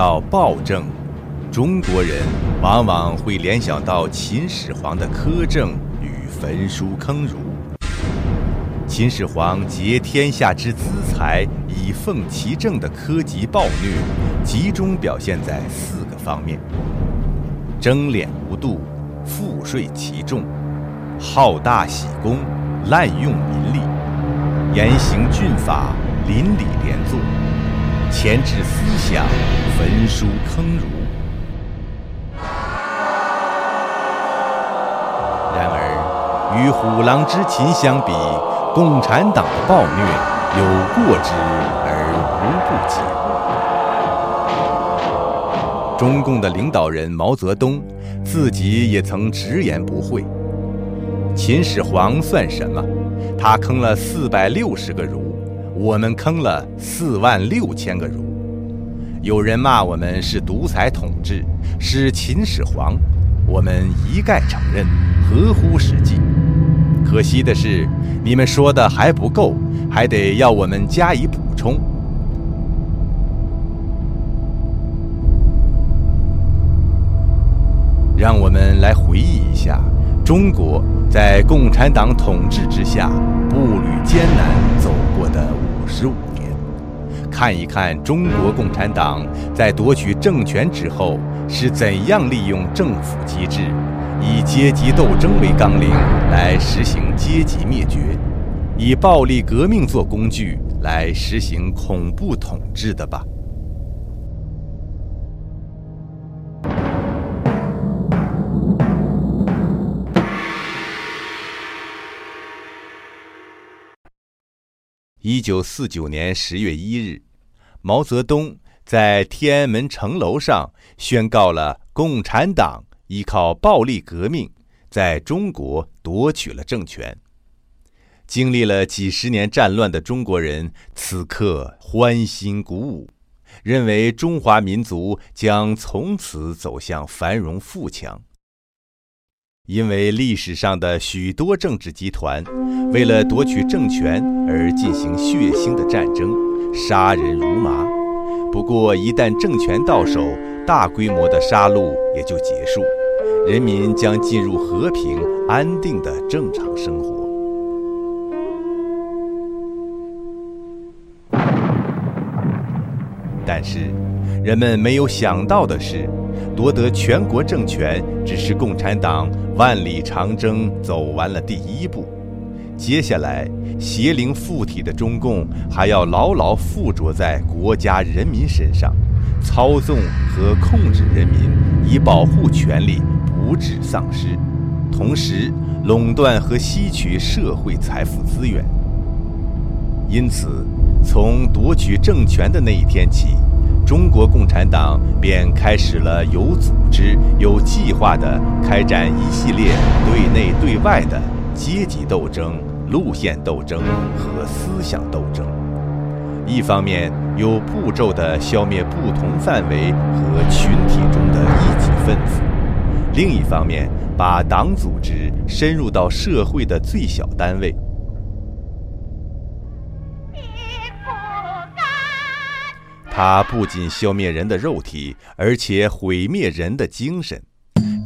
到暴政，中国人往往会联想到秦始皇的苛政与焚书坑儒。秦始皇竭天下之资财以奉其政的苛极暴虐，集中表现在四个方面：征敛无度，赋税奇重，好大喜功，滥用民力，严刑峻法，邻里连坐。钳制思想，焚书坑儒。然而，与虎狼之秦相比，共产党的暴虐有过之而无不及。中共的领导人毛泽东自己也曾直言不讳：“秦始皇算什么？他坑了四百六十个儒。”我们坑了四万六千个儒，有人骂我们是独裁统治，是秦始皇，我们一概承认，合乎实际。可惜的是，你们说的还不够，还得要我们加以补充。让我们来回忆一下，中国在共产党统治之下步履艰难走过的。十五年，看一看中国共产党在夺取政权之后是怎样利用政府机制，以阶级斗争为纲领来实行阶级灭绝，以暴力革命做工具来实行恐怖统治的吧。一九四九年十月一日，毛泽东在天安门城楼上宣告了共产党依靠暴力革命在中国夺取了政权。经历了几十年战乱的中国人此刻欢欣鼓舞，认为中华民族将从此走向繁荣富强。因为历史上的许多政治集团为了夺取政权而进行血腥的战争，杀人如麻。不过，一旦政权到手，大规模的杀戮也就结束，人民将进入和平安定的正常生活。但是，人们没有想到的是。夺得全国政权只是共产党万里长征走完了第一步，接下来邪灵附体的中共还要牢牢附着在国家人民身上，操纵和控制人民，以保护权利不致丧失，同时垄断和吸取社会财富资源。因此，从夺取政权的那一天起。中国共产党便开始了有组织、有计划地开展一系列对内对外的阶级斗争、路线斗争和思想斗争。一方面有步骤地消灭不同范围和群体中的异己分子；另一方面把党组织深入到社会的最小单位。他不仅消灭人的肉体，而且毁灭人的精神，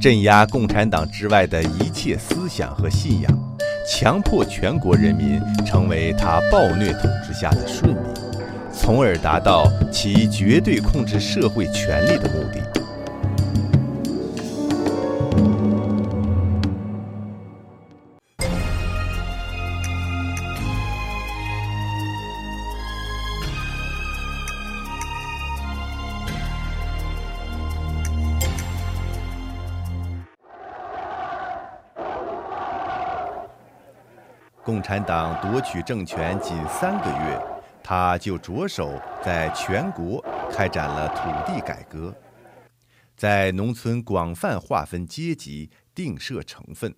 镇压共产党之外的一切思想和信仰，强迫全国人民成为他暴虐统治下的顺民，从而达到其绝对控制社会权力的目的。产党夺取政权仅三个月，他就着手在全国开展了土地改革，在农村广泛划分阶级、定设成分，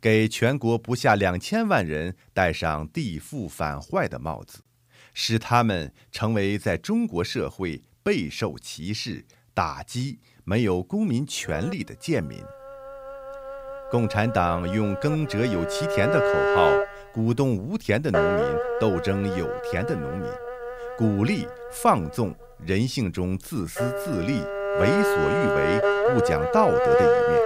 给全国不下两千万人戴上地富反坏的帽子，使他们成为在中国社会备受歧视、打击、没有公民权利的贱民。共产党用“耕者有其田”的口号，鼓动无田的农民斗争有田的农民，鼓励放纵人性中自私自利、为所欲为、不讲道德的一面。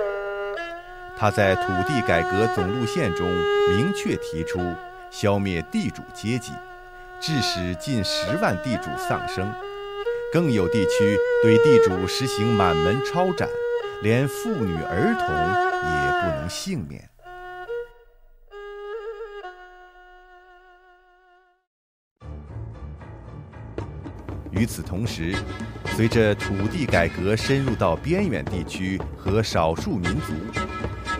他在土地改革总路线中明确提出消灭地主阶级，致使近十万地主丧生，更有地区对地主实行满门抄斩，连妇女儿童也不能幸免。与此同时，随着土地改革深入到边远地区和少数民族，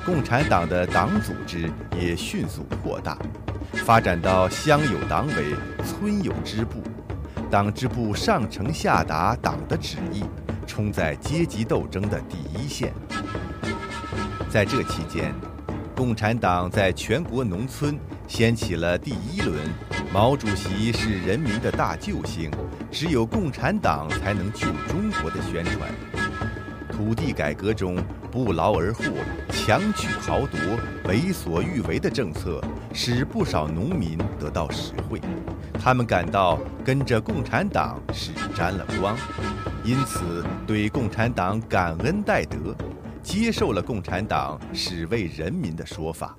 共产党的党组织也迅速扩大，发展到乡有党委、村有支部，党支部上承下达党的旨意，冲在阶级斗争的第一线。在这期间，共产党在全国农村掀起了第一轮“毛主席是人民的大救星”。只有共产党才能救中国的宣传，土地改革中不劳而获、强取豪夺、为所欲为的政策，使不少农民得到实惠，他们感到跟着共产党是沾了光，因此对共产党感恩戴德，接受了共产党是为人民的说法。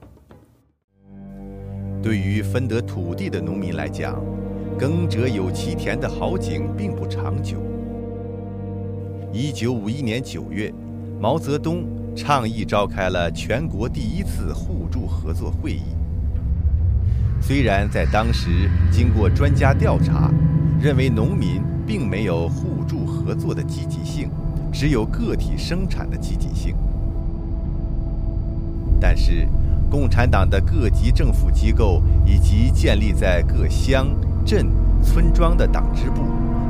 对于分得土地的农民来讲，耕者有其田的好景并不长久。一九五一年九月，毛泽东倡议召开了全国第一次互助合作会议。虽然在当时经过专家调查，认为农民并没有互助合作的积极性，只有个体生产的积极性，但是共产党的各级政府机构以及建立在各乡。镇、村庄的党支部，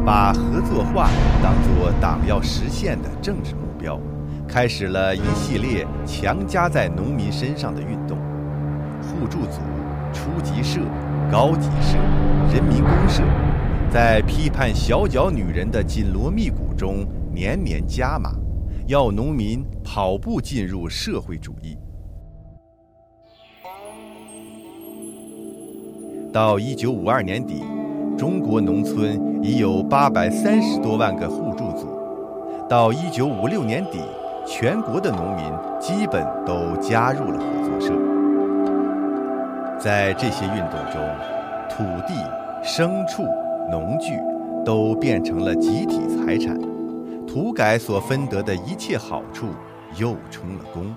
把合作化当作党要实现的政治目标，开始了一系列强加在农民身上的运动：互助组、初级社、高级社、人民公社，在批判小脚女人的紧锣密鼓中年年加码，要农民跑步进入社会主义。到一九五二年底，中国农村已有八百三十多万个互助组。到一九五六年底，全国的农民基本都加入了合作社。在这些运动中，土地、牲畜、农具都变成了集体财产，土改所分得的一切好处又充了公。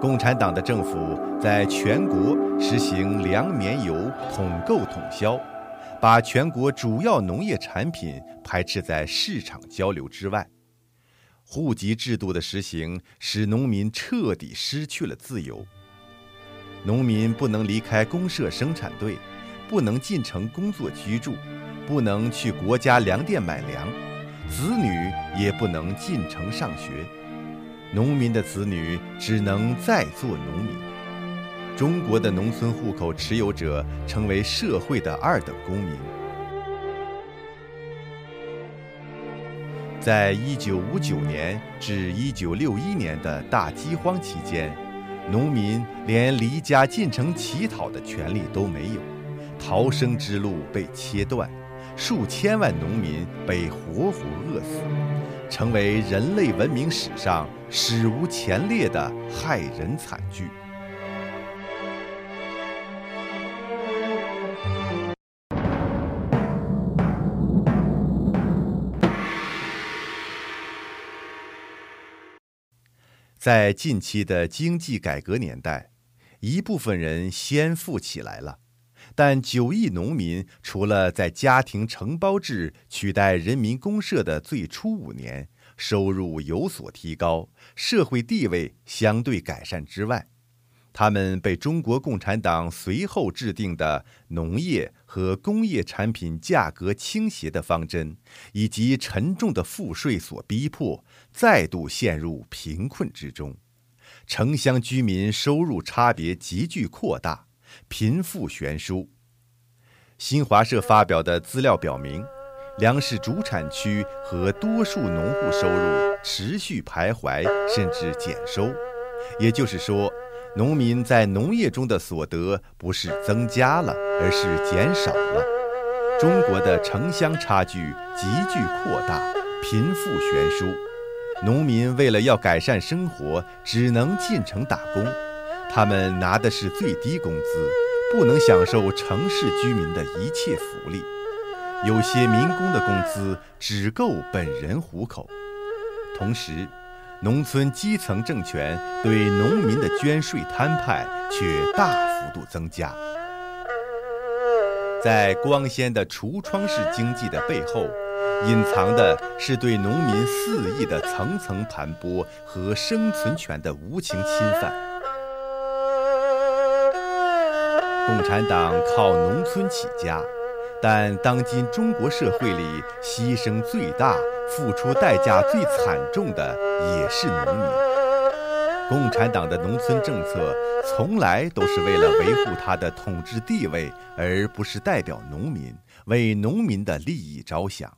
共产党的政府在全国实行粮棉油统购统销，把全国主要农业产品排斥在市场交流之外。户籍制度的实行使农民彻底失去了自由。农民不能离开公社生产队，不能进城工作居住，不能去国家粮店买粮，子女也不能进城上学。农民的子女只能再做农民。中国的农村户口持有者成为社会的二等公民。在一九五九年至一九六一年的大饥荒期间，农民连离家进城乞讨的权利都没有，逃生之路被切断，数千万农民被活活饿死。成为人类文明史上史无前例的害人惨剧。在近期的经济改革年代，一部分人先富起来了。但九亿农民除了在家庭承包制取代人民公社的最初五年收入有所提高，社会地位相对改善之外，他们被中国共产党随后制定的农业和工业产品价格倾斜的方针，以及沉重的赋税所逼迫，再度陷入贫困之中。城乡居民收入差别急剧扩大。贫富悬殊。新华社发表的资料表明，粮食主产区和多数农户收入持续徘徊，甚至减收。也就是说，农民在农业中的所得不是增加了，而是减少了。中国的城乡差距急剧扩大，贫富悬殊，农民为了要改善生活，只能进城打工。他们拿的是最低工资，不能享受城市居民的一切福利。有些民工的工资只够本人糊口，同时。农村基层政权对农民的捐税摊派却大幅度增加，在光鲜的橱窗式经济的背后，隐藏的是对农民肆意的层层盘剥和生存权的无情侵犯。共产党靠农村起家。但当今中国社会里，牺牲最大、付出代价最惨重的也是农民。共产党的农村政策从来都是为了维护他的统治地位，而不是代表农民，为农民的利益着想。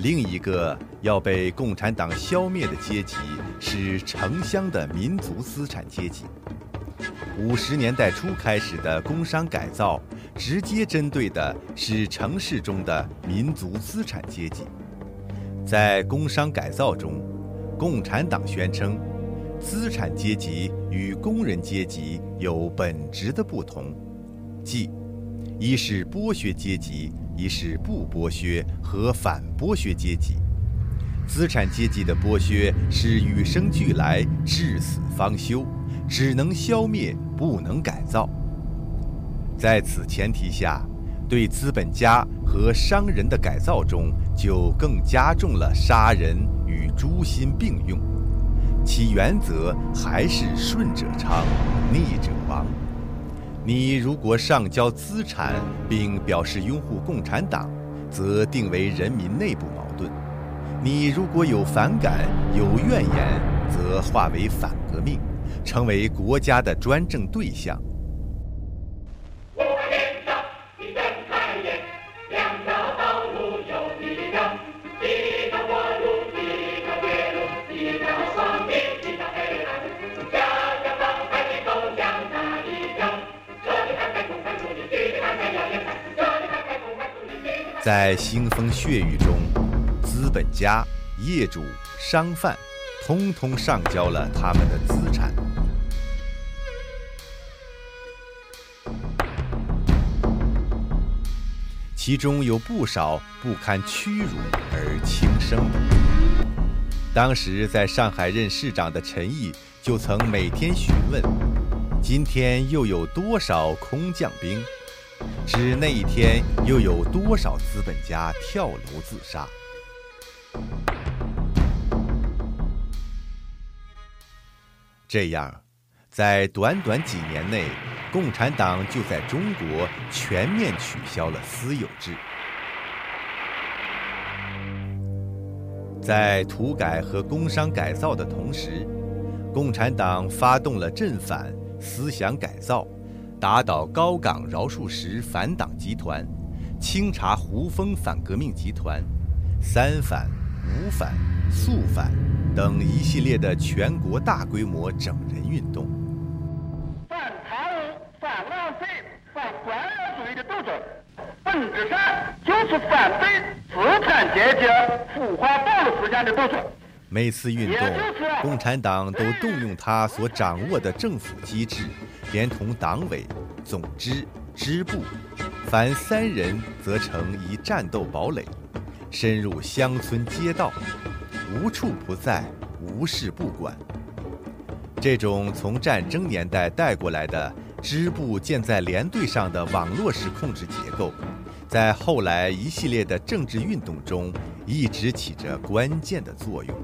另一个要被共产党消灭的阶级是城乡的民族资产阶级。五十年代初开始的工商改造，直接针对的是城市中的民族资产阶级。在工商改造中，共产党宣称，资产阶级与工人阶级有本质的不同，即。一是剥削阶级，一是不剥削和反剥削阶级。资产阶级的剥削是与生俱来、至死方休，只能消灭，不能改造。在此前提下，对资本家和商人的改造中，就更加重了杀人与诛心并用，其原则还是顺者昌，逆者亡。你如果上交资产，并表示拥护共产党，则定为人民内部矛盾；你如果有反感、有怨言，则化为反革命，成为国家的专政对象。在腥风血雨中，资本家、业主、商贩，通通上交了他们的资产，其中有不少不堪屈辱而轻生的。当时在上海任市长的陈毅就曾每天询问：今天又有多少空降兵？指那一天又有多少资本家跳楼自杀？这样，在短短几年内，共产党就在中国全面取消了私有制。在土改和工商改造的同时，共产党发动了镇反、思想改造。打倒高岗饶漱石反党集团，清查胡风反革命集团，三反、五反、肃反等一系列的全国大规模整人运动。反贪污、反浪费、反官僚主义的斗争，本质上就是反对资产阶级腐化暴露思想的斗争。每次运动，共产党都动用他所掌握的政府机制，连同党委、总支、支部，凡三人则成一战斗堡垒，深入乡村街道，无处不在，无事不管。这种从战争年代带过来的支部建在连队上的网络式控制结构，在后来一系列的政治运动中，一直起着关键的作用。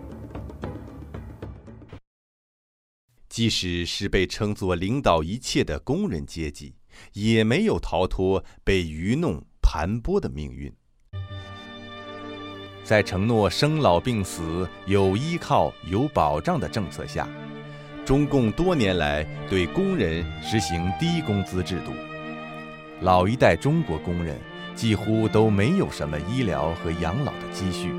即使是被称作领导一切的工人阶级，也没有逃脱被愚弄盘剥的命运。在承诺生老病死有依靠、有保障的政策下，中共多年来对工人实行低工资制度，老一代中国工人几乎都没有什么医疗和养老的积蓄。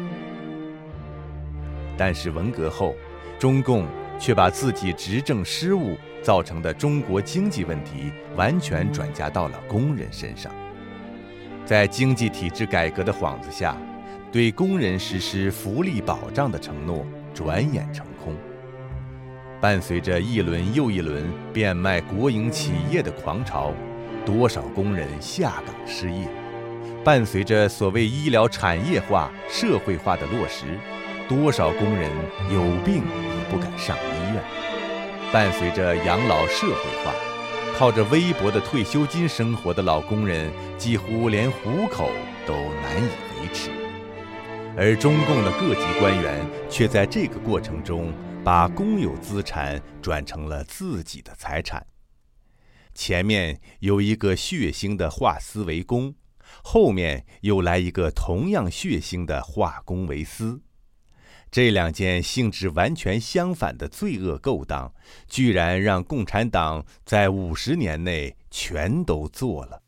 但是文革后，中共却把自己执政失误造成的中国经济问题完全转嫁到了工人身上，在经济体制改革的幌子下，对工人实施福利保障的承诺转眼成空。伴随着一轮又一轮变卖国营企业的狂潮，多少工人下岗失业？伴随着所谓医疗产业化、社会化的落实，多少工人有病也不敢上医院？伴随着养老社会化，靠着微薄的退休金生活的老工人几乎连糊口都难以维持，而中共的各级官员却在这个过程中。把公有资产转成了自己的财产。前面有一个血腥的化私为公，后面又来一个同样血腥的化公为私。这两件性质完全相反的罪恶勾当，居然让共产党在五十年内全都做了。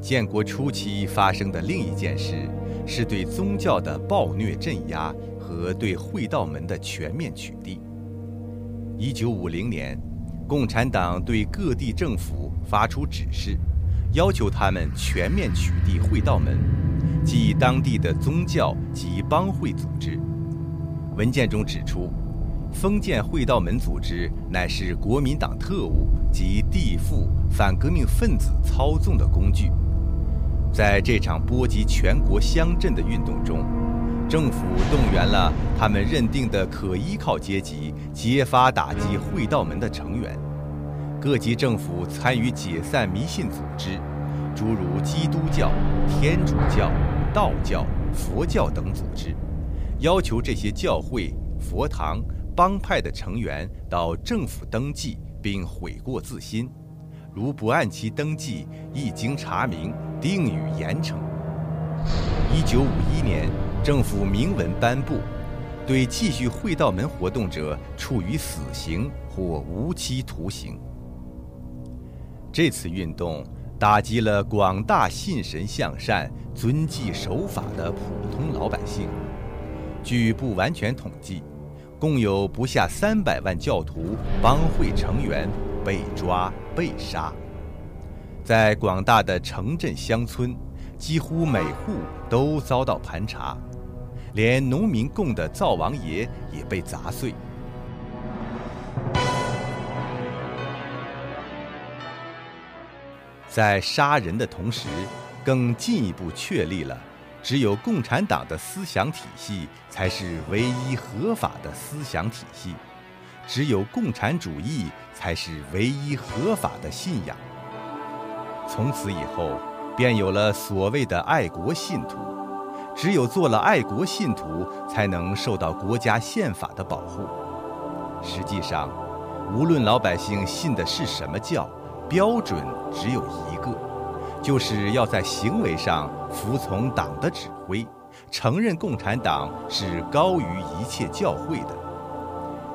建国初期发生的另一件事，是对宗教的暴虐镇压和对会道门的全面取缔。一九五零年，共产党对各地政府发出指示，要求他们全面取缔会道门，即当地的宗教及帮会组织。文件中指出，封建会道门组织乃是国民党特务及地富反革命分子操纵的工具。在这场波及全国乡镇的运动中，政府动员了他们认定的可依靠阶级，揭发打击会道门的成员。各级政府参与解散迷信组织，诸如基督教、天主教、道教、佛教等组织，要求这些教会、佛堂、帮派的成员到政府登记并悔过自新。如不按期登记，一经查明，定予严惩。一九五一年，政府明文颁布，对继续会道门活动者处以死刑或无期徒刑。这次运动打击了广大信神向善、遵纪守法的普通老百姓。据不完全统计，共有不下三百万教徒帮会成员。被抓、被杀，在广大的城镇乡村，几乎每户都遭到盘查，连农民供的灶王爷也被砸碎。在杀人的同时，更进一步确立了，只有共产党的思想体系才是唯一合法的思想体系。只有共产主义才是唯一合法的信仰。从此以后，便有了所谓的爱国信徒。只有做了爱国信徒，才能受到国家宪法的保护。实际上，无论老百姓信的是什么教，标准只有一个，就是要在行为上服从党的指挥，承认共产党是高于一切教会的。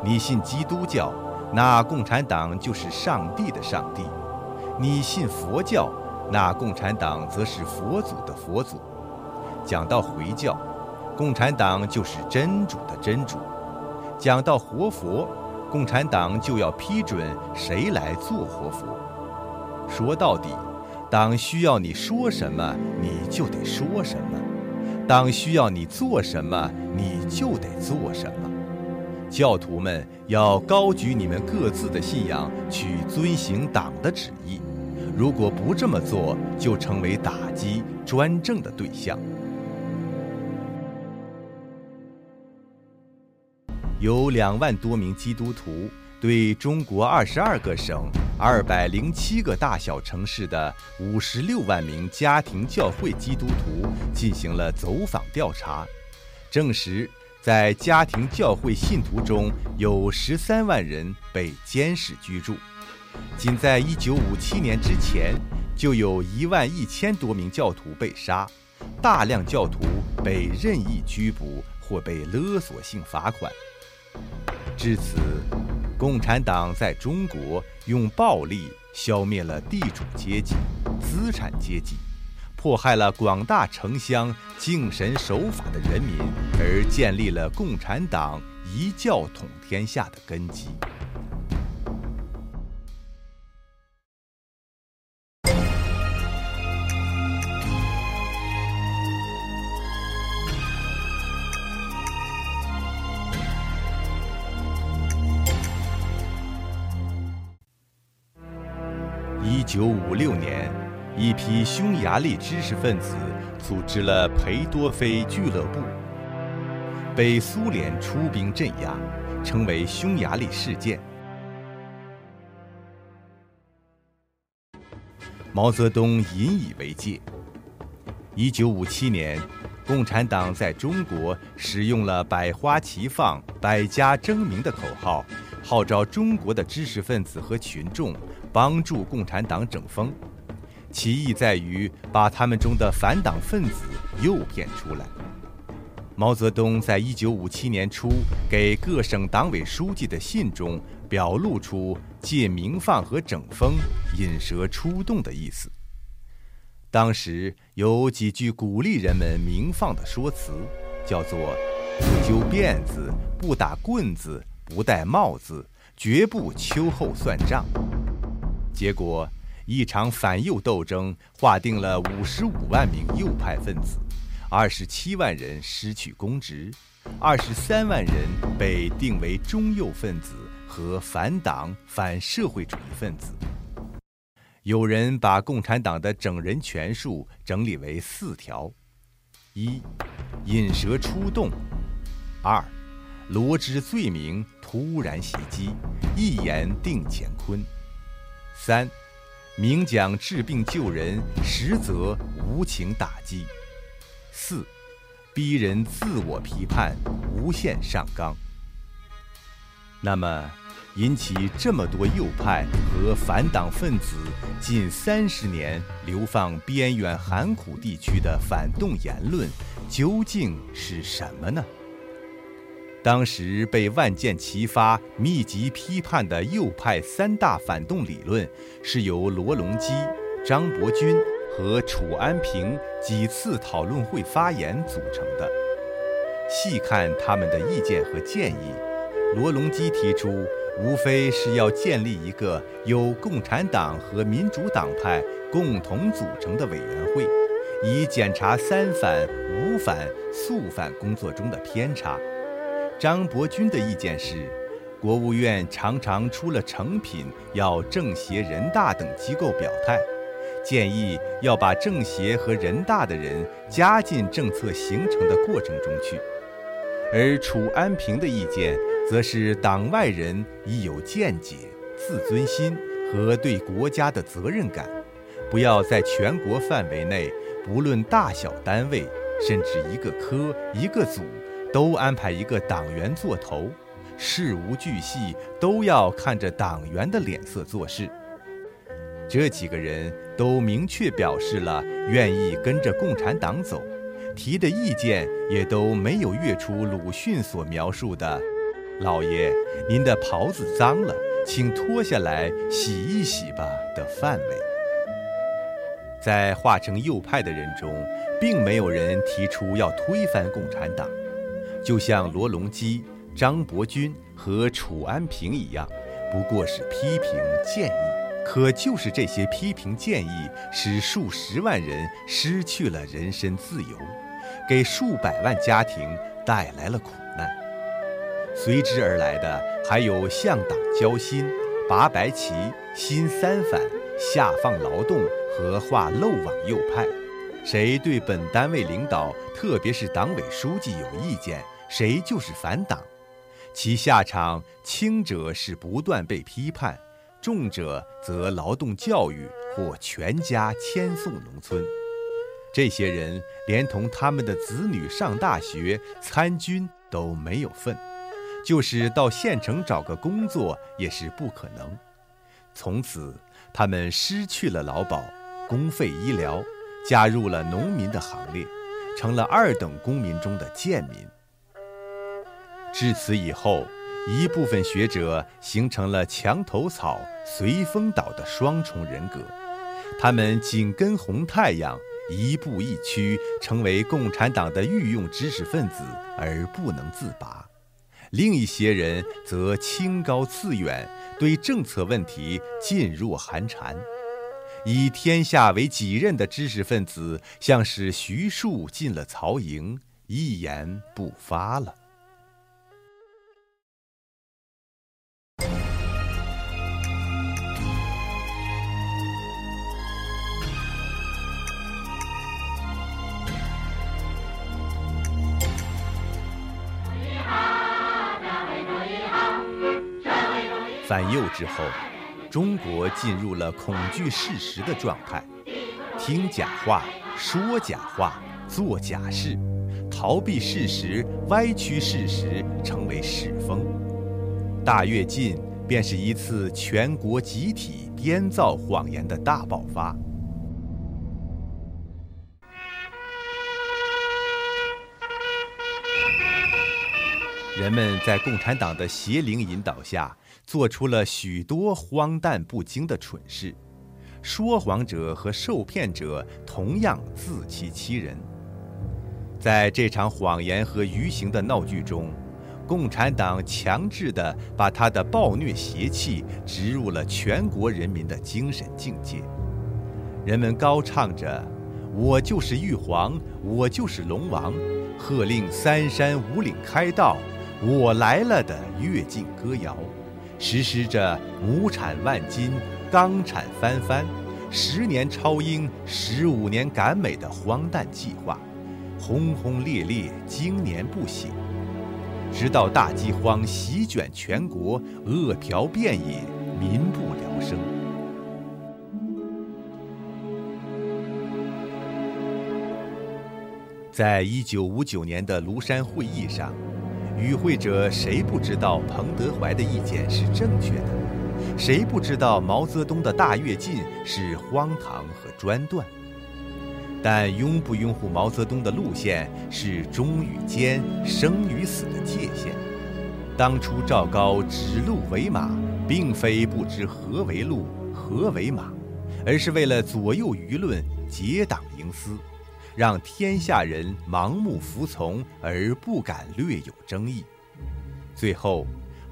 你信基督教，那共产党就是上帝的上帝；你信佛教，那共产党则是佛祖的佛祖。讲到回教，共产党就是真主的真主；讲到活佛，共产党就要批准谁来做活佛。说到底，党需要你说什么，你就得说什么；党需要你做什么，你就得做什么。教徒们要高举你们各自的信仰，去遵行党的旨意。如果不这么做，就成为打击专政的对象。有两万多名基督徒对中国二十二个省、二百零七个大小城市的五十六万名家庭教会基督徒进行了走访调查，证实。在家庭教会信徒中有十三万人被监视居住。仅在一九五七年之前，就有一万一千多名教徒被杀，大量教徒被任意拘捕或被勒索性罚款。至此，共产党在中国用暴力消灭了地主阶级、资产阶级，迫害了广大城乡敬神守法的人民，而建立了共产党一教统天下的根基。一九五六年，一批匈牙利知识分子组织了裴多菲俱乐部，被苏联出兵镇压，称为匈牙利事件。毛泽东引以为戒。一九五七年，共产党在中国使用了“百花齐放，百家争鸣”的口号，号召中国的知识分子和群众。帮助共产党整风，其意在于把他们中的反党分子诱骗出来。毛泽东在一九五七年初给各省党委书记的信中，表露出借名放和整风、引蛇出洞的意思。当时有几句鼓励人们名放的说辞，叫做“不揪辫子，不打棍子，不戴帽子，绝不秋后算账”。结果，一场反右斗争划定了五十五万名右派分子，二十七万人失去公职，二十三万人被定为中右分子和反党反社会主义分子。有人把共产党的整人权术整理为四条：一、引蛇出洞；二、罗织罪名突然袭击，一言定乾坤。三，明讲治病救人，实则无情打击。四，逼人自我批判，无限上纲。那么，引起这么多右派和反党分子近三十年流放边远寒苦地区的反动言论，究竟是什么呢？当时被万箭齐发、密集批判的右派三大反动理论，是由罗隆基、张伯钧和楚安平几次讨论会发言组成的。细看他们的意见和建议，罗隆基提出，无非是要建立一个由共产党和民主党派共同组成的委员会，以检查三反、五反、肃反工作中的偏差。张伯钧的意见是，国务院常常出了成品，要政协、人大等机构表态，建议要把政协和人大的人加进政策形成的过程中去。而楚安平的意见则是，党外人已有见解、自尊心和对国家的责任感，不要在全国范围内，不论大小单位，甚至一个科、一个组。都安排一个党员做头，事无巨细都要看着党员的脸色做事。这几个人都明确表示了愿意跟着共产党走，提的意见也都没有越出鲁迅所描述的“老爷，您的袍子脏了，请脱下来洗一洗吧”的范围。在化成右派的人中，并没有人提出要推翻共产党。就像罗隆基、张伯钧和楚安平一样，不过是批评建议。可就是这些批评建议，使数十万人失去了人身自由，给数百万家庭带来了苦难。随之而来的还有向党交心、拔白旗、新三反、下放劳动和画漏网右派。谁对本单位领导，特别是党委书记有意见，谁就是反党。其下场轻者是不断被批判，重者则劳动教育或全家迁送农村。这些人连同他们的子女上大学、参军、都没有份，就是到县城找个工作也是不可能。从此，他们失去了劳保、公费医疗，加入了农民的行列，成了二等公民中的贱民。至此以后，一部分学者形成了墙头草、随风倒的双重人格，他们紧跟红太阳，一步一趋，成为共产党的御用知识分子而不能自拔；另一些人则清高自远。对政策问题噤若寒蝉，以天下为己任的知识分子，像是徐庶进了曹营，一言不发了。反右之后，中国进入了恐惧事实的状态，听假话、说假话、做假事，逃避事实、歪曲事实成为世风。大跃进便是一次全国集体编造谎言的大爆发。人们在共产党的邪灵引导下。做出了许多荒诞不经的蠢事，说谎者和受骗者同样自欺欺人。在这场谎言和愚行的闹剧中，共产党强制地把他的暴虐邪气植入了全国人民的精神境界。人们高唱着“我就是玉皇，我就是龙王”，喝令三山五岭开道，“我来了”的跃进歌谣。实施着亩产万斤、钢产翻番、十年超英、十五年赶美的荒诞计划，轰轰烈烈，经年不息，直到大饥荒席卷全国，饿殍遍野，民不聊生。在一九五九年的庐山会议上。与会者谁不知道彭德怀的意见是正确的？谁不知道毛泽东的大跃进是荒唐和专断？但拥不拥护毛泽东的路线是忠与奸、生与死的界限。当初赵高指鹿为马，并非不知何为鹿、何为马，而是为了左右舆论、结党营私。让天下人盲目服从而不敢略有争议，最后，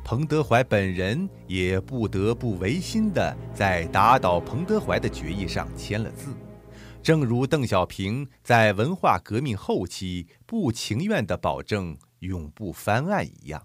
彭德怀本人也不得不违心的在打倒彭德怀的决议上签了字，正如邓小平在文化革命后期不情愿地保证永不翻案一样。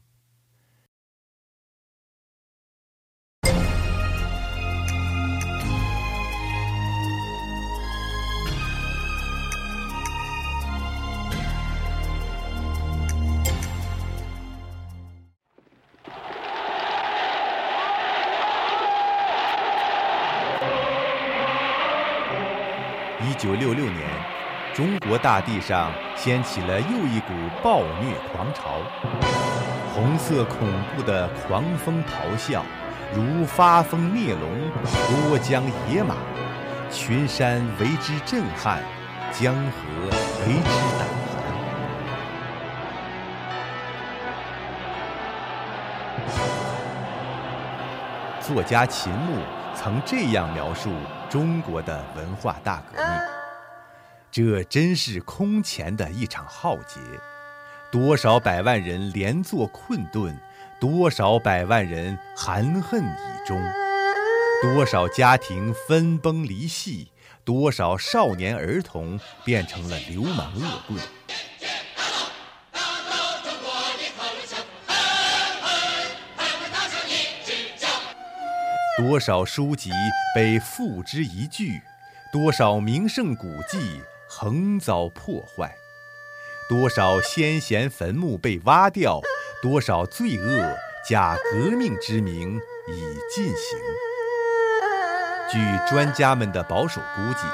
一九六六年，中国大地上掀起了又一股暴虐狂潮，红色恐怖的狂风咆哮，如发疯孽龙，多江野马，群山为之震撼，江河为之胆寒。作家秦牧曾这样描述。中国的文化大革命，这真是空前的一场浩劫，多少百万人连坐困顿，多少百万人含恨以终，多少家庭分崩离析，多少少年儿童变成了流氓恶棍。多少书籍被付之一炬，多少名胜古迹横遭破坏，多少先贤坟墓被挖掉，多少罪恶假革命之名已进行。据专家们的保守估计，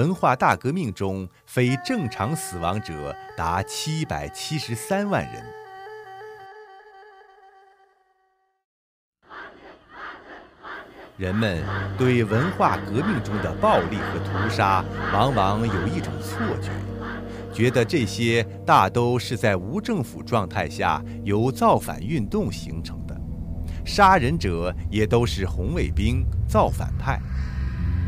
文化大革命中非正常死亡者达七百七十三万人，人们对文化革命中的暴力和屠杀，往往有一种错觉，觉得这些大都是在无政府状态下由造反运动形成的，杀人者也都是红卫兵、造反派。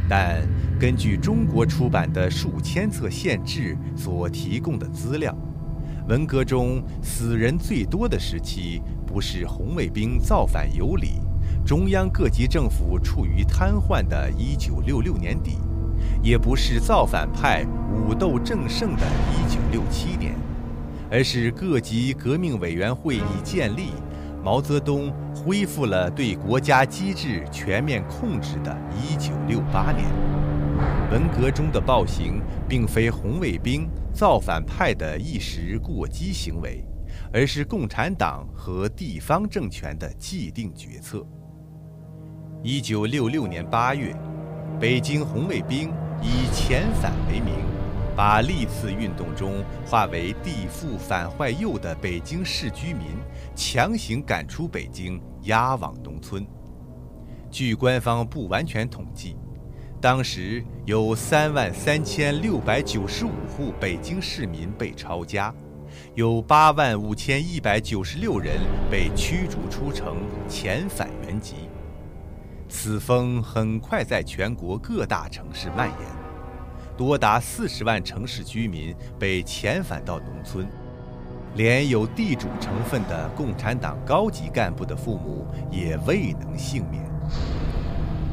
但根据中国出版的数千册县志所提供的资料，文革中死人最多的时期，不是红卫兵造反有理。中央各级政府处于瘫痪的1966年底，也不是造反派武斗正盛的1967年，而是各级革命委员会已建立，毛泽东恢复了对国家机制全面控制的1968年。文革中的暴行，并非红卫兵、造反派的一时过激行为，而是共产党和地方政权的既定决策。一九六六年八月，北京红卫兵以遣返为名，把历次运动中化为地富反坏右的北京市居民强行赶出北京，押往农村。据官方不完全统计，当时有三万三千六百九十五户北京市民被抄家，有八万五千一百九十六人被驱逐出城，遣返原籍。此风很快在全国各大城市蔓延，多达四十万城市居民被遣返到农村，连有地主成分的共产党高级干部的父母也未能幸免。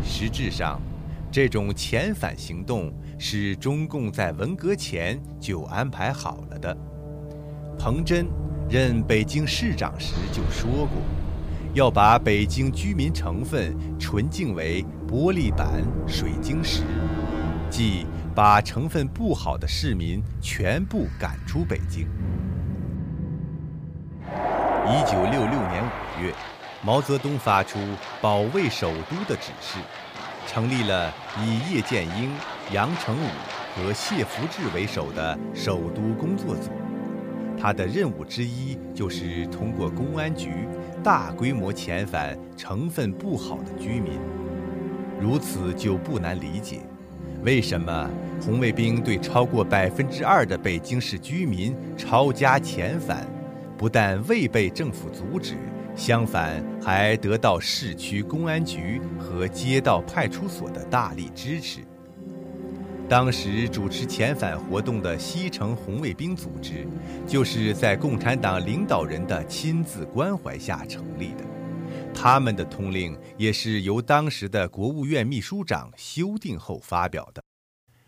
实质上，这种遣返行动是中共在文革前就安排好了的。彭真任北京市长时就说过。要把北京居民成分纯净为玻璃板、水晶石，即把成分不好的市民全部赶出北京。一九六六年五月，毛泽东发出保卫首都的指示，成立了以叶剑英、杨成武和谢福治为首的首都工作组。他的任务之一就是通过公安局。大规模遣返成分不好的居民，如此就不难理解，为什么红卫兵对超过百分之二的北京市居民抄家遣返，不但未被政府阻止，相反还得到市区公安局和街道派出所的大力支持。当时主持遣返活动的西城红卫兵组织，就是在共产党领导人的亲自关怀下成立的。他们的通令也是由当时的国务院秘书长修订后发表的。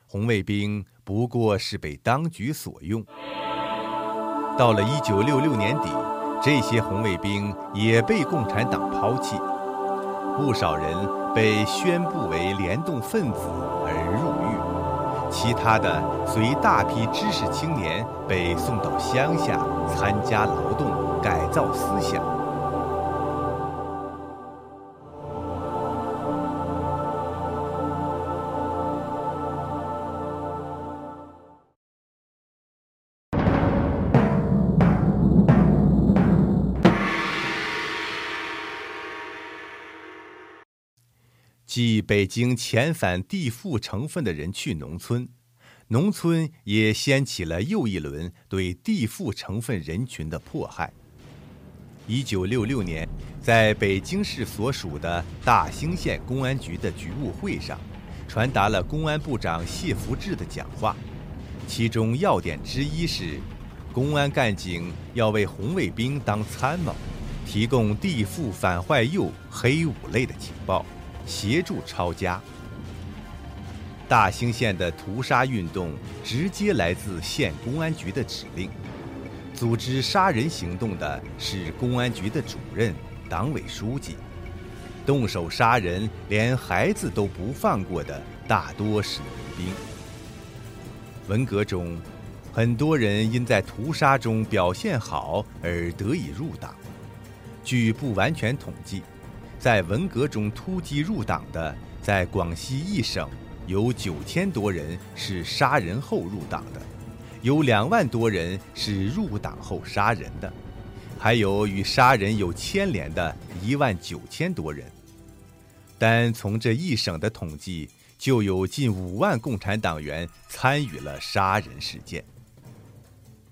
红卫兵不过是被当局所用。到了1966年底，这些红卫兵也被共产党抛弃，不少人被宣布为联动分子而。其他的随大批知识青年被送到乡下参加劳动，改造思想。即北京遣返地富成分的人去农村，农村也掀起了又一轮对地富成分人群的迫害。一九六六年，在北京市所属的大兴县公安局的局务会上，传达了公安部长谢福治的讲话，其中要点之一是，公安干警要为红卫兵当参谋，提供地富反坏右黑五类的情报。协助抄家。大兴县的屠杀运动直接来自县公安局的指令，组织杀人行动的是公安局的主任、党委书记，动手杀人连孩子都不放过的大多是民兵。文革中，很多人因在屠杀中表现好而得以入党，据不完全统计。在文革中突击入党的，在广西一省有九千多人是杀人后入党的，有两万多人是入党后杀人的，还有与杀人有牵连的一万九千多人。单从这一省的统计，就有近五万共产党员参与了杀人事件。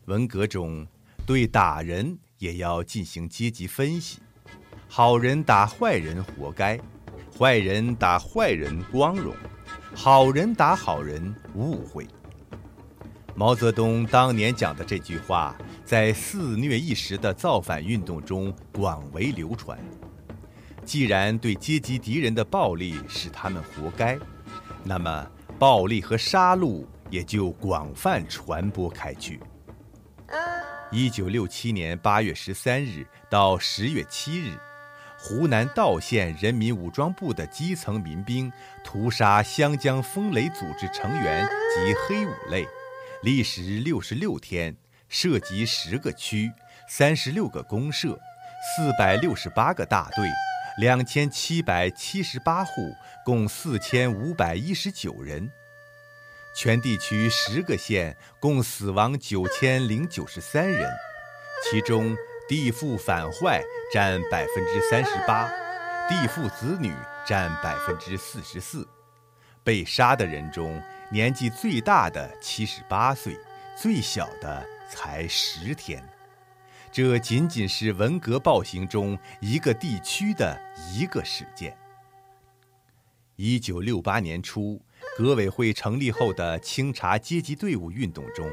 文革中，对打人也要进行阶级分析：好人打坏人活该，坏人打坏人光荣，好人打好人误会。毛泽东当年讲的这句话，在肆虐一时的造反运动中广为流传。既然对阶级敌人的暴力使他们活该，那么暴力和杀戮也就广泛传播开去。一九六七年八月十三日到十月七日，湖南道县人民武装部的基层民兵屠杀湘江风雷组织成员及黑五类，历时六十六天，涉及十个区、三十六个公社、四百六十八个大队。两千七百七十八户，共四千五百一十九人。全地区十个县共死亡九千零九十三人，其中地富反坏占百分之三十八，地富子女占百分之四十四。被杀的人中，年纪最大的七十八岁，最小的才十天。这仅仅是文革暴行中一个地区的一个事件。一九六八年初，革委会成立后的清查阶级队伍运动中，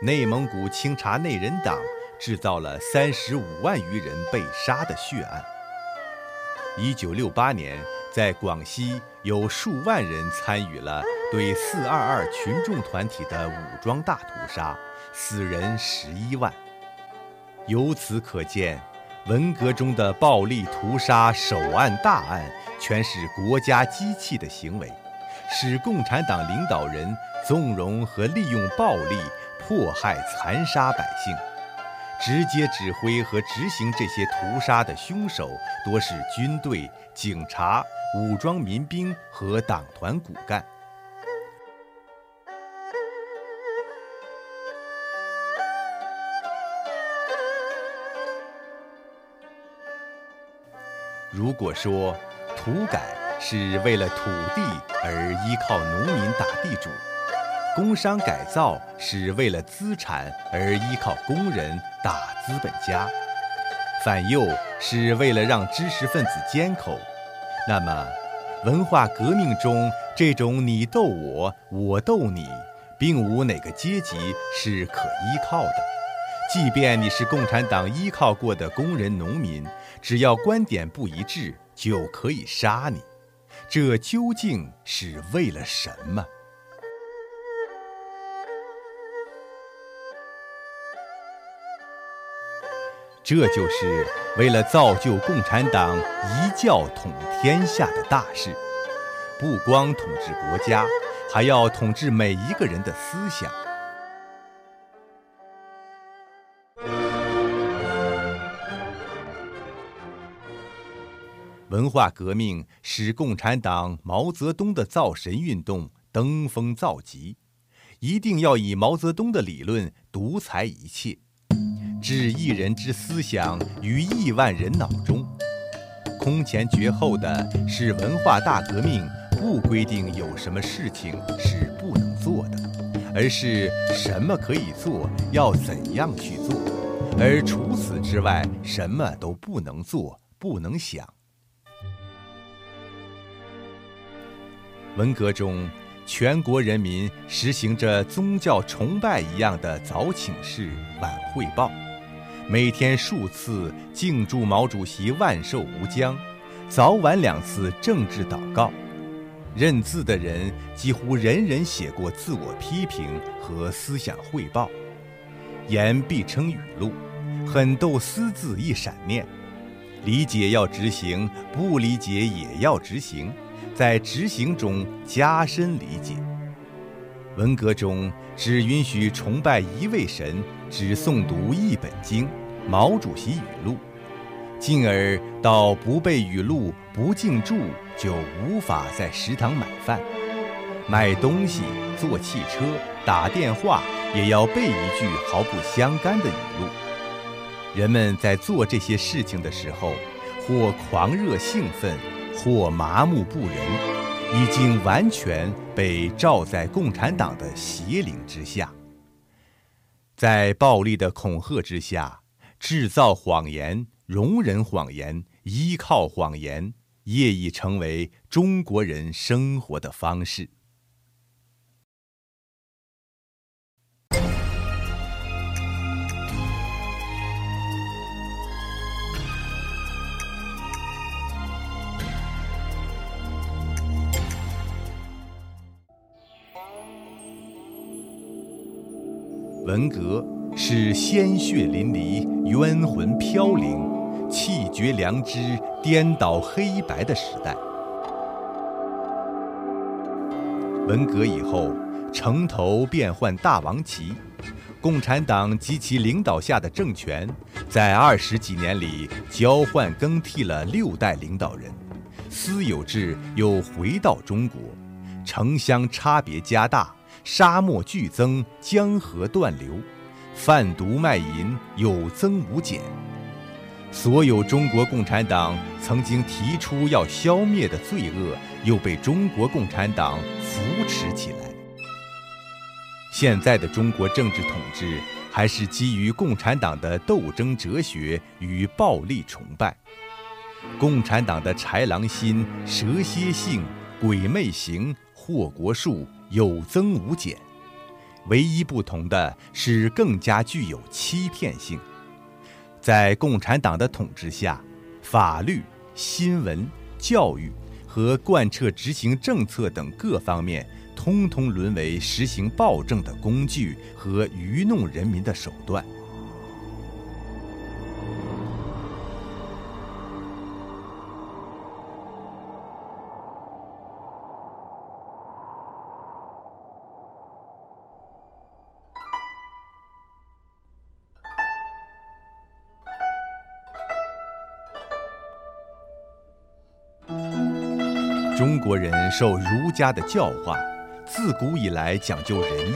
内蒙古清查内人党制造了三十五万余人被杀的血案。一九六八年，在广西有数万人参与了对四二二群众团体的武装大屠杀，死人十一万。由此可见，文革中的暴力屠杀首案大案，全是国家机器的行为，使共产党领导人纵容和利用暴力迫害、残杀百姓。直接指挥和执行这些屠杀的凶手，多是军队、警察、武装民兵和党团骨干。如果说土改是为了土地而依靠农民打地主，工商改造是为了资产而依靠工人打资本家，反右是为了让知识分子缄口，那么文化革命中这种你斗我，我斗你，并无哪个阶级是可依靠的。即便你是共产党依靠过的工人、农民。只要观点不一致，就可以杀你，这究竟是为了什么？这就是为了造就共产党一教统天下的大事，不光统治国家，还要统治每一个人的思想。文化革命使共产党毛泽东的造神运动登峰造极，一定要以毛泽东的理论独裁一切，置一人之思想于亿万人脑中。空前绝后的是文化大革命不规定有什么事情是不能做的，而是什么可以做，要怎样去做，而除此之外什么都不能做，不能想。文革中，全国人民实行着宗教崇拜一样的早请示、晚汇报，每天数次敬祝毛主席万寿无疆，早晚两次政治祷告。认字的人几乎人人写过自我批评和思想汇报，言必称语录，狠斗私字一闪念，理解要执行，不理解也要执行。在执行中加深理解。文革中只允许崇拜一位神，只诵读一本经，毛主席语录，进而到不背语录、不敬祝，就无法在食堂买饭、买东西、坐汽车、打电话，也要背一句毫不相干的语录。人们在做这些事情的时候，或狂热兴奋。或麻木不仁，已经完全被罩在共产党的邪灵之下。在暴力的恐吓之下，制造谎言、容忍谎言、依靠谎言，业已成为中国人生活的方式。文革是鲜血淋漓、冤魂飘零、气绝良知、颠倒黑白的时代。文革以后，城头变换大王旗，共产党及其领导下的政权，在二十几年里交换更替了六代领导人，私有制又回到中国，城乡差别加大。沙漠剧增，江河断流，贩毒卖淫有增无减。所有中国共产党曾经提出要消灭的罪恶，又被中国共产党扶持起来。现在的中国政治统治，还是基于共产党的斗争哲学与暴力崇拜。共产党的豺狼心、蛇蝎性、鬼魅行、祸国术。有增无减，唯一不同的是更加具有欺骗性。在共产党的统治下，法律、新闻、教育和贯彻执行政策等各方面，通通沦为实行暴政的工具和愚弄人民的手段。中国人受儒家的教化，自古以来讲究仁义，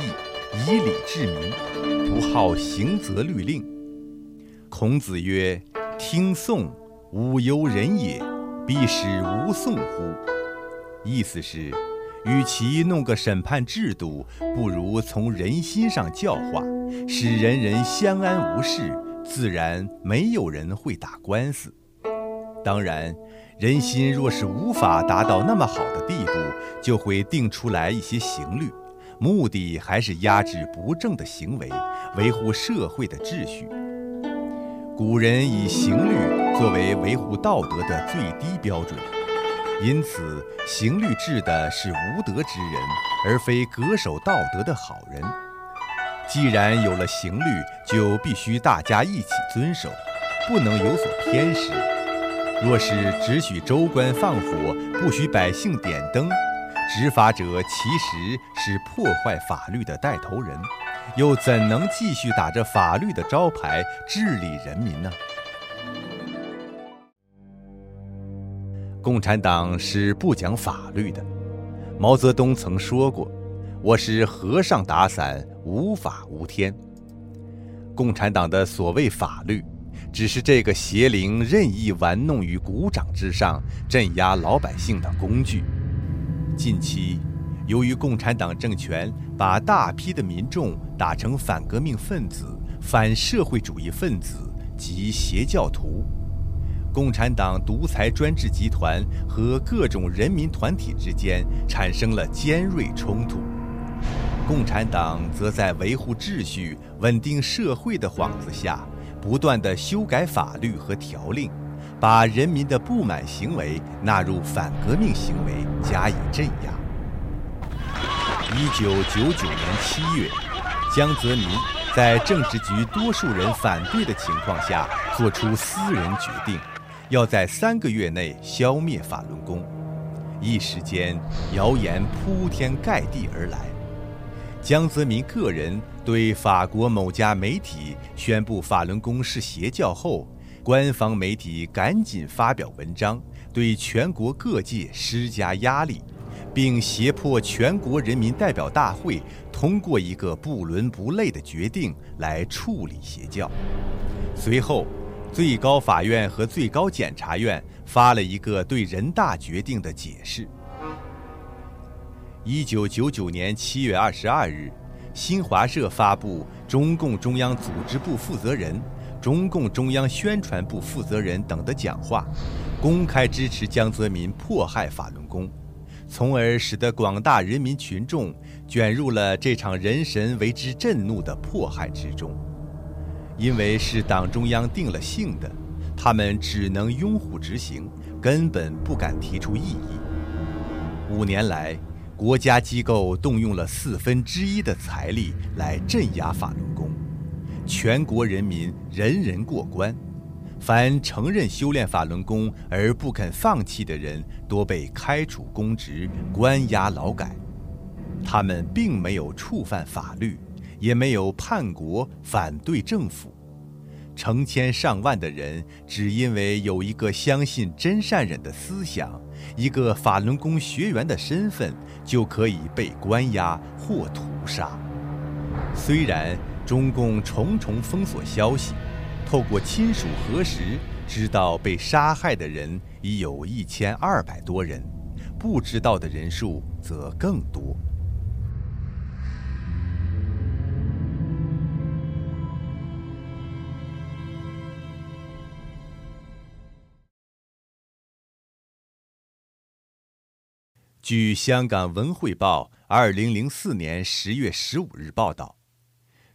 以礼治民，不好行则律令。孔子曰：“听讼，吾犹人也，必使无讼乎？”意思是，与其弄个审判制度，不如从人心上教化，使人人相安无事，自然没有人会打官司。当然。人心若是无法达到那么好的地步，就会定出来一些刑律，目的还是压制不正的行为，维护社会的秩序。古人以刑律作为维护道德的最低标准，因此刑律治的是无德之人，而非恪守道德的好人。既然有了刑律，就必须大家一起遵守，不能有所偏失。若是只许州官放火，不许百姓点灯，执法者其实是破坏法律的带头人，又怎能继续打着法律的招牌治理人民呢？共产党是不讲法律的。毛泽东曾说过：“我是和尚打伞，无法无天。”共产党的所谓法律。只是这个邪灵任意玩弄于股掌之上，镇压老百姓的工具。近期，由于共产党政权把大批的民众打成反革命分子、反社会主义分子及邪教徒，共产党独裁专制集团和各种人民团体之间产生了尖锐冲突。共产党则在维护秩序、稳定社会的幌子下。不断的修改法律和条令，把人民的不满行为纳入反革命行为，加以镇压。一九九九年七月，江泽民在政治局多数人反对的情况下，作出私人决定，要在三个月内消灭法轮功。一时间，谣言铺天盖地而来。江泽民个人对法国某家媒体宣布法轮功是邪教后，官方媒体赶紧发表文章，对全国各界施加压力，并胁迫全国人民代表大会通过一个不伦不类的决定来处理邪教。随后，最高法院和最高检察院发了一个对人大决定的解释。一九九九年七月二十二日，新华社发布中共中央组织部负责人、中共中央宣传部负责人等的讲话，公开支持江泽民迫害法轮功，从而使得广大人民群众卷入了这场人神为之震怒的迫害之中。因为是党中央定了性的，他们只能拥护执行，根本不敢提出异议。五年来，国家机构动用了四分之一的财力来镇压法轮功，全国人民人人过关，凡承认修炼法轮功而不肯放弃的人，多被开除公职、关押劳改。他们并没有触犯法律。也没有叛国反对政府，成千上万的人只因为有一个相信真善忍的思想，一个法轮功学员的身份，就可以被关押或屠杀。虽然中共重重封锁消息，透过亲属核实，知道被杀害的人已有一千二百多人，不知道的人数则更多。据香港文汇报二零零四年十月十五日报道，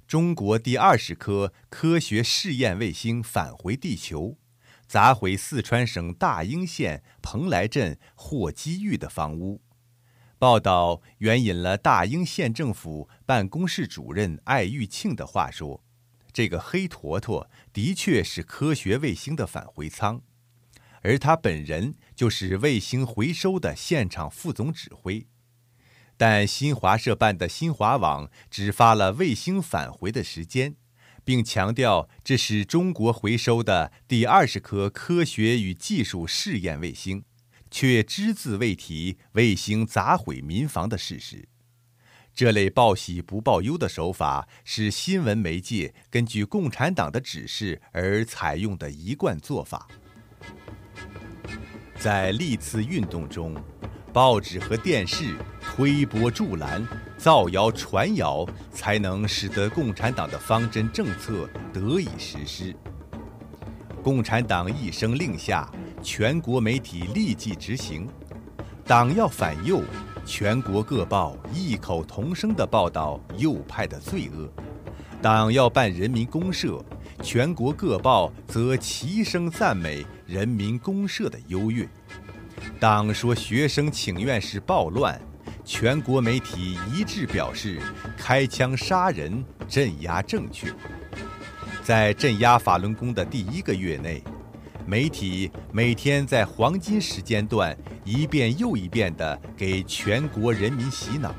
中国第二十颗科学试验卫星返回地球，砸毁四川省大英县蓬莱镇霍基峪的房屋。报道援引了大英县政府办公室主任艾玉庆的话说：“这个黑坨坨的确是科学卫星的返回舱。”而他本人就是卫星回收的现场副总指挥，但新华社办的新华网只发了卫星返回的时间，并强调这是中国回收的第二十颗科学与技术试验卫星，却只字未提卫星砸毁民房的事实。这类报喜不报忧的手法是新闻媒介根据共产党的指示而采用的一贯做法。在历次运动中，报纸和电视推波助澜、造谣传谣，才能使得共产党的方针政策得以实施。共产党一声令下，全国媒体立即执行。党要反右，全国各报异口同声地报道右派的罪恶；党要办人民公社，全国各报则齐声赞美。人民公社的优越，党说学生请愿是暴乱，全国媒体一致表示开枪杀人镇压正确。在镇压法轮功的第一个月内，媒体每天在黄金时间段一遍又一遍地给全国人民洗脑。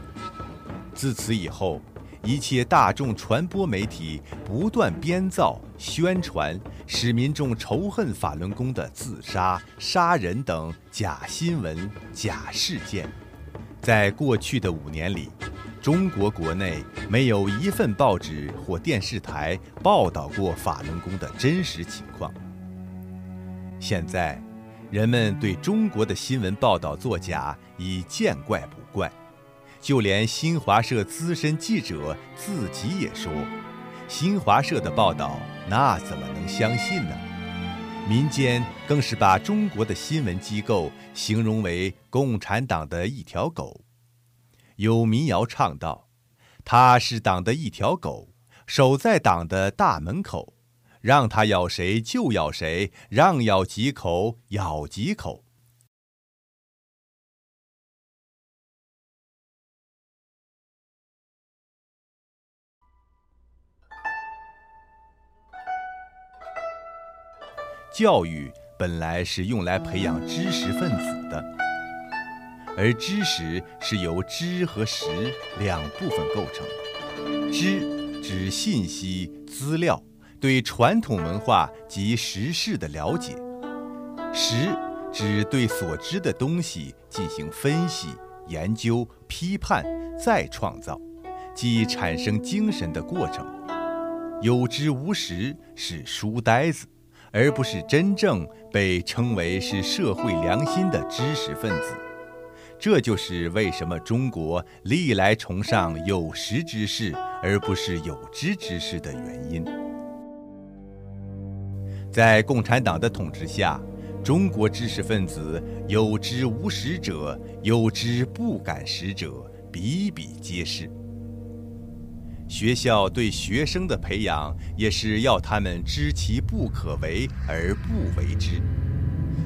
自此以后。一切大众传播媒体不断编造、宣传，使民众仇恨法轮功的自杀、杀人等假新闻、假事件。在过去的五年里，中国国内没有一份报纸或电视台报道过法轮功的真实情况。现在，人们对中国的新闻报道作假已见怪不怪。就连新华社资深记者自己也说：“新华社的报道那怎么能相信呢？”民间更是把中国的新闻机构形容为共产党的一条狗。有民谣唱道：“他是党的一条狗，守在党的大门口，让他咬谁就咬谁，让咬几口咬几口。”教育本来是用来培养知识分子的，而知识是由知和识两部分构成。知指信息、资料，对传统文化及时事的了解；识指对所知的东西进行分析、研究、批判、再创造，即产生精神的过程。有知无识是书呆子。而不是真正被称为是社会良心的知识分子。这就是为什么中国历来崇尚有识之士，而不是有知之士的原因。在共产党的统治下，中国知识分子有知无识者，有知不敢识者比比皆是。学校对学生的培养，也是要他们知其不可为而不为之。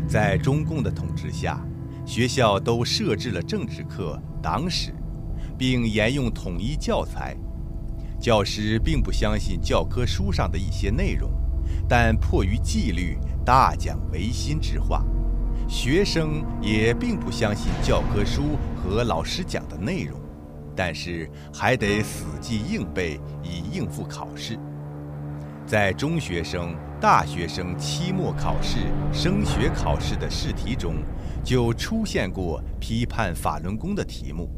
在中共的统治下。学校都设置了政治课、党史，并沿用统一教材。教师并不相信教科书上的一些内容，但迫于纪律，大讲唯心之话。学生也并不相信教科书和老师讲的内容，但是还得死记硬背以应付考试。在中学生、大学生期末考试、升学考试的试题中。就出现过批判法轮功的题目，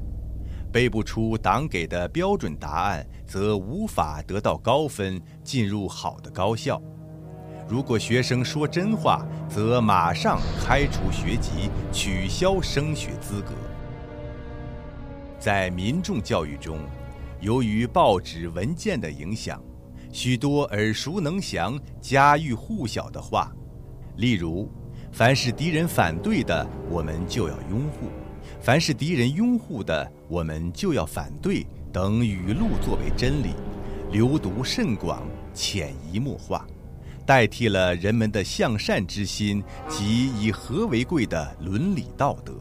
背不出党给的标准答案，则无法得到高分，进入好的高校。如果学生说真话，则马上开除学籍，取消升学资格。在民众教育中，由于报纸文件的影响，许多耳熟能详、家喻户晓的话，例如。凡是敌人反对的，我们就要拥护；凡是敌人拥护的，我们就要反对。等语录作为真理，流毒甚广，潜移默化，代替了人们的向善之心及以和为贵的伦理道德。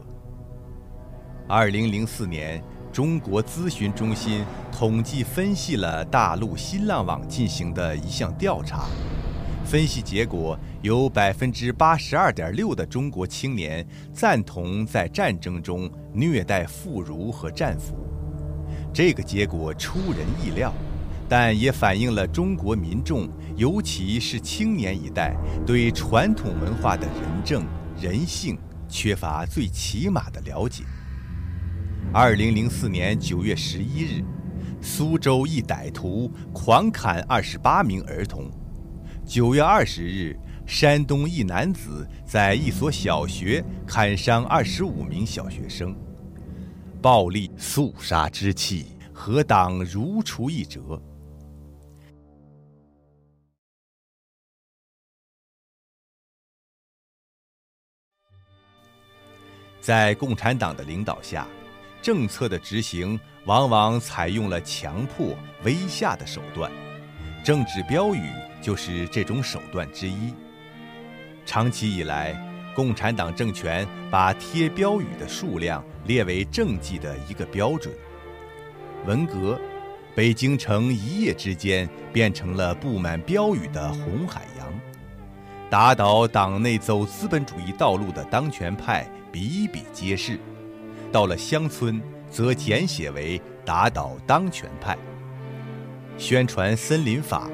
二零零四年，中国咨询中心统计分析了大陆新浪网进行的一项调查。分析结果有百分之八十二点六的中国青年赞同在战争中虐待妇孺和战俘，这个结果出人意料，但也反映了中国民众，尤其是青年一代对传统文化的人政人性缺乏最起码的了解。二零零四年九月十一日，苏州一歹徒狂砍二十八名儿童。九月二十日，山东一男子在一所小学砍伤二十五名小学生，暴力肃杀之气，何当如出一辙？在共产党的领导下，政策的执行往往采用了强迫、威吓的手段，政治标语。就是这种手段之一。长期以来，共产党政权把贴标语的数量列为政绩的一个标准。文革，北京城一夜之间变成了布满标语的红海洋。打倒党内走资本主义道路的当权派比比皆是。到了乡村，则简写为打倒当权派。宣传森林法。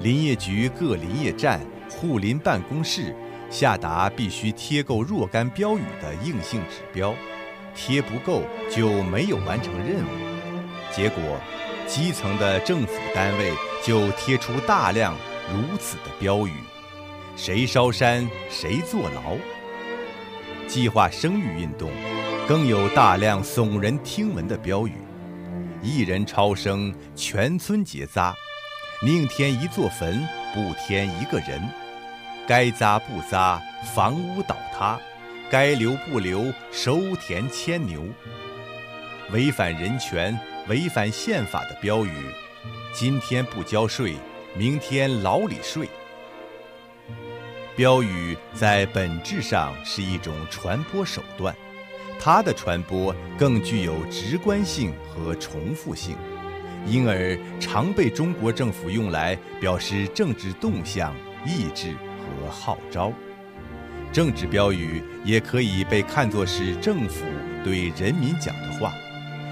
林业局各林业站、护林办公室下达必须贴够若干标语的硬性指标，贴不够就没有完成任务。结果，基层的政府单位就贴出大量如此的标语：“谁烧山谁坐牢。”计划生育运动更有大量耸人听闻的标语：“一人超生，全村结扎。”宁添一座坟，不添一个人；该扎不扎，房屋倒塌；该留不留，收田牵牛。违反人权、违反宪法的标语，今天不交税，明天牢里睡。标语在本质上是一种传播手段，它的传播更具有直观性和重复性。因而常被中国政府用来表示政治动向、意志和号召。政治标语也可以被看作是政府对人民讲的话，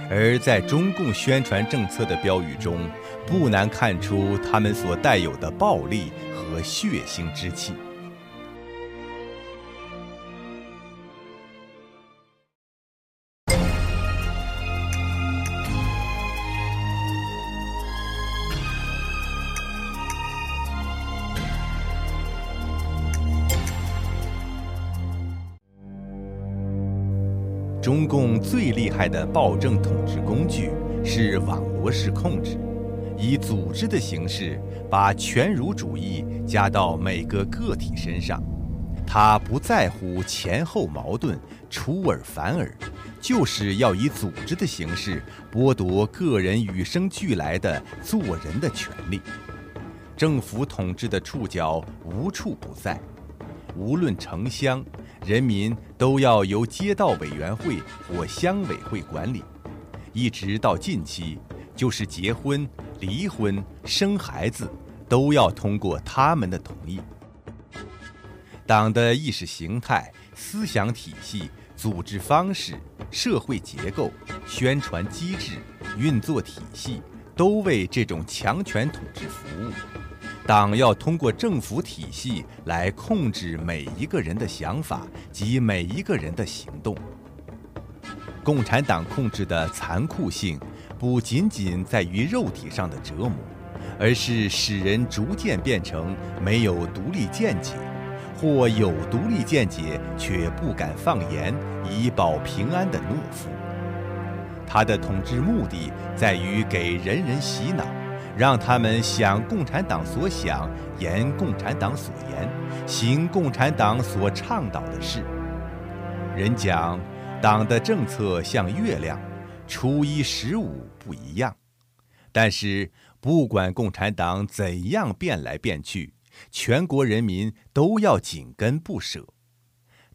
而在中共宣传政策的标语中，不难看出他们所带有的暴力和血腥之气。共最厉害的暴政统治工具是网罗式控制，以组织的形式把权儒主义加到每个个体身上。他不在乎前后矛盾、出尔反尔，就是要以组织的形式剥夺个人与生俱来的做人的权利。政府统治的触角无处不在，无论城乡，人民都要由街道委员会或乡委会管理，一直到近期，就是结婚、离婚、生孩子，都要通过他们的同意。党的意识形态、思想体系、组织方式、社会结构、宣传机制、运作体系，都为这种强权统治服务。党要通过政府体系来控制每一个人的想法及每一个人的行动。共产党控制的残酷性，不仅仅在于肉体上的折磨，而是使人逐渐变成没有独立见解。或有独立见解却不敢放言以保平安的懦夫，他的统治目的在于给人人洗脑，让他们想共产党所想，言共产党所言，行共产党所倡导的事。人讲，党的政策像月亮，初一十五不一样，但是不管共产党怎样变来变去。全国人民都要紧跟不舍。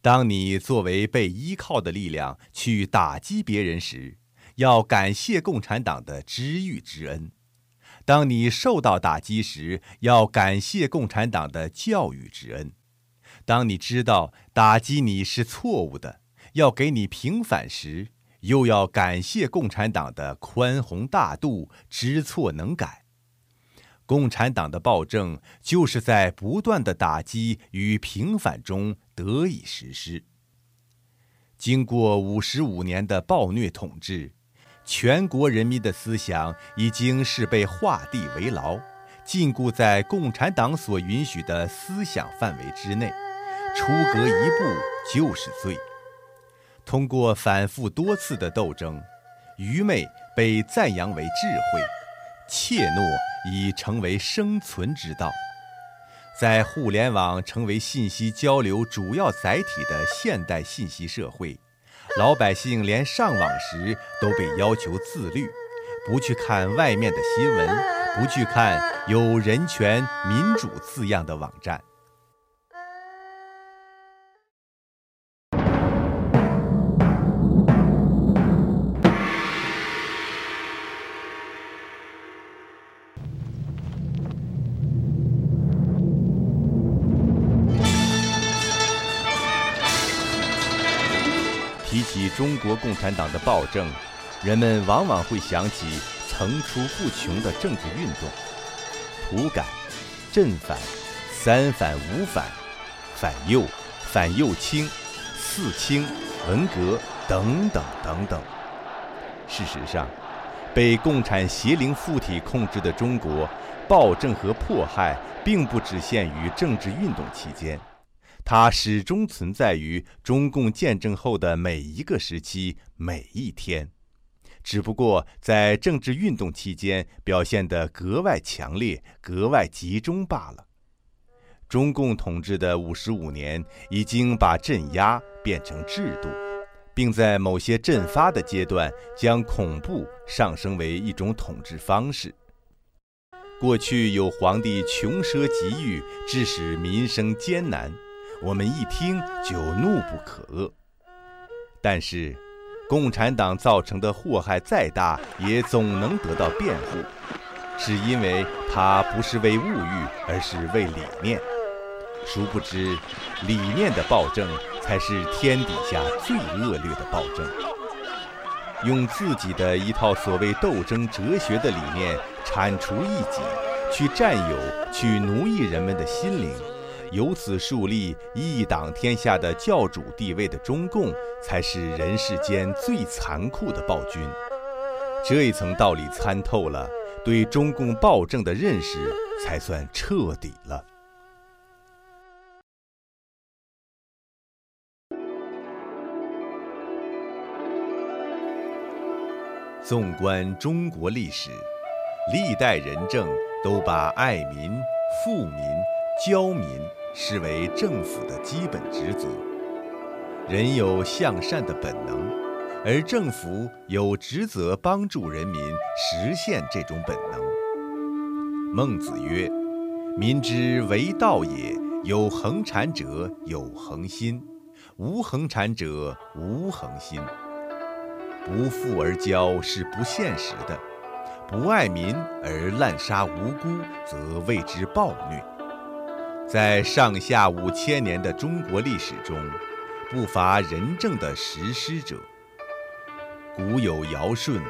当你作为被依靠的力量去打击别人时，要感谢共产党的知遇之恩；当你受到打击时，要感谢共产党的教育之恩；当你知道打击你是错误的，要给你平反时，又要感谢共产党的宽宏大度、知错能改。共产党的暴政就是在不断的打击与平反中得以实施。经过五十五年的暴虐统治，全国人民的思想已经是被画地为牢，禁锢在共产党所允许的思想范围之内，出格一步就是罪。通过反复多次的斗争，愚昧被赞扬为智慧，怯懦。已成为生存之道，在互联网成为信息交流主要载体的现代信息社会，老百姓连上网时都被要求自律，不去看外面的新闻，不去看有人权、民主字样的网站。国共产党的暴政，人们往往会想起层出不穷的政治运动：土改、镇反、三反、五反、反右、反右倾、四清、文革等等等等。事实上，被共产邪灵附体控制的中国，暴政和迫害并不只限于政治运动期间。它始终存在于中共建政后的每一个时期、每一天，只不过在政治运动期间表现得格外强烈、格外集中罢了。中共统治的五十五年，已经把镇压变成制度，并在某些阵发的阶段，将恐怖上升为一种统治方式。过去有皇帝穷奢极欲，致使民生艰难。我们一听就怒不可遏，但是，共产党造成的祸害再大，也总能得到辩护，是因为它不是为物欲，而是为理念。殊不知，理念的暴政才是天底下最恶劣的暴政。用自己的一套所谓斗争哲学的理念铲除异己，去占有、去奴役人们的心灵。由此树立一党天下的教主地位的中共，才是人世间最残酷的暴君。这一层道理参透了，对中共暴政的认识才算彻底了。纵观中国历史，历代仁政都把爱民、富民、教民视为政府的基本职责。人有向善的本能，而政府有职责帮助人民实现这种本能。孟子曰：“民之为道也，有恒产者有恒心，无恒产者无恒心。”不富而骄是不现实的，不爱民而滥杀无辜，则谓之暴虐。在上下五千年的中国历史中，不乏仁政的实施者。古有尧舜，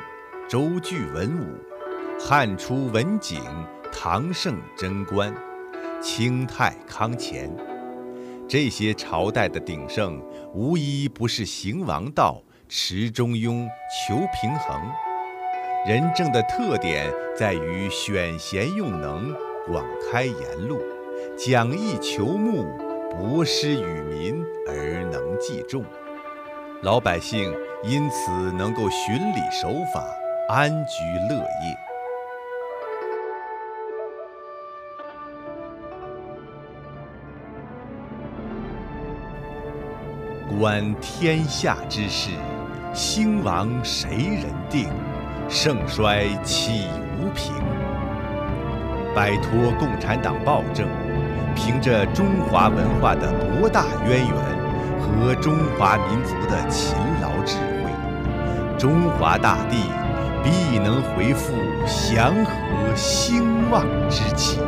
周具文武，汉初文景，唐盛贞观，清太康乾，这些朝代的鼎盛，无一不是行王道。持中庸，求平衡。仁政的特点在于选贤用能，广开言路，讲义求木，博施与民而能济众，老百姓因此能够循礼守法，安居乐业。观天下之事。兴亡谁人定？盛衰岂无凭？摆脱共产党暴政，凭着中华文化的博大渊源和中华民族的勤劳智慧，中华大地必能回复祥和兴旺之气。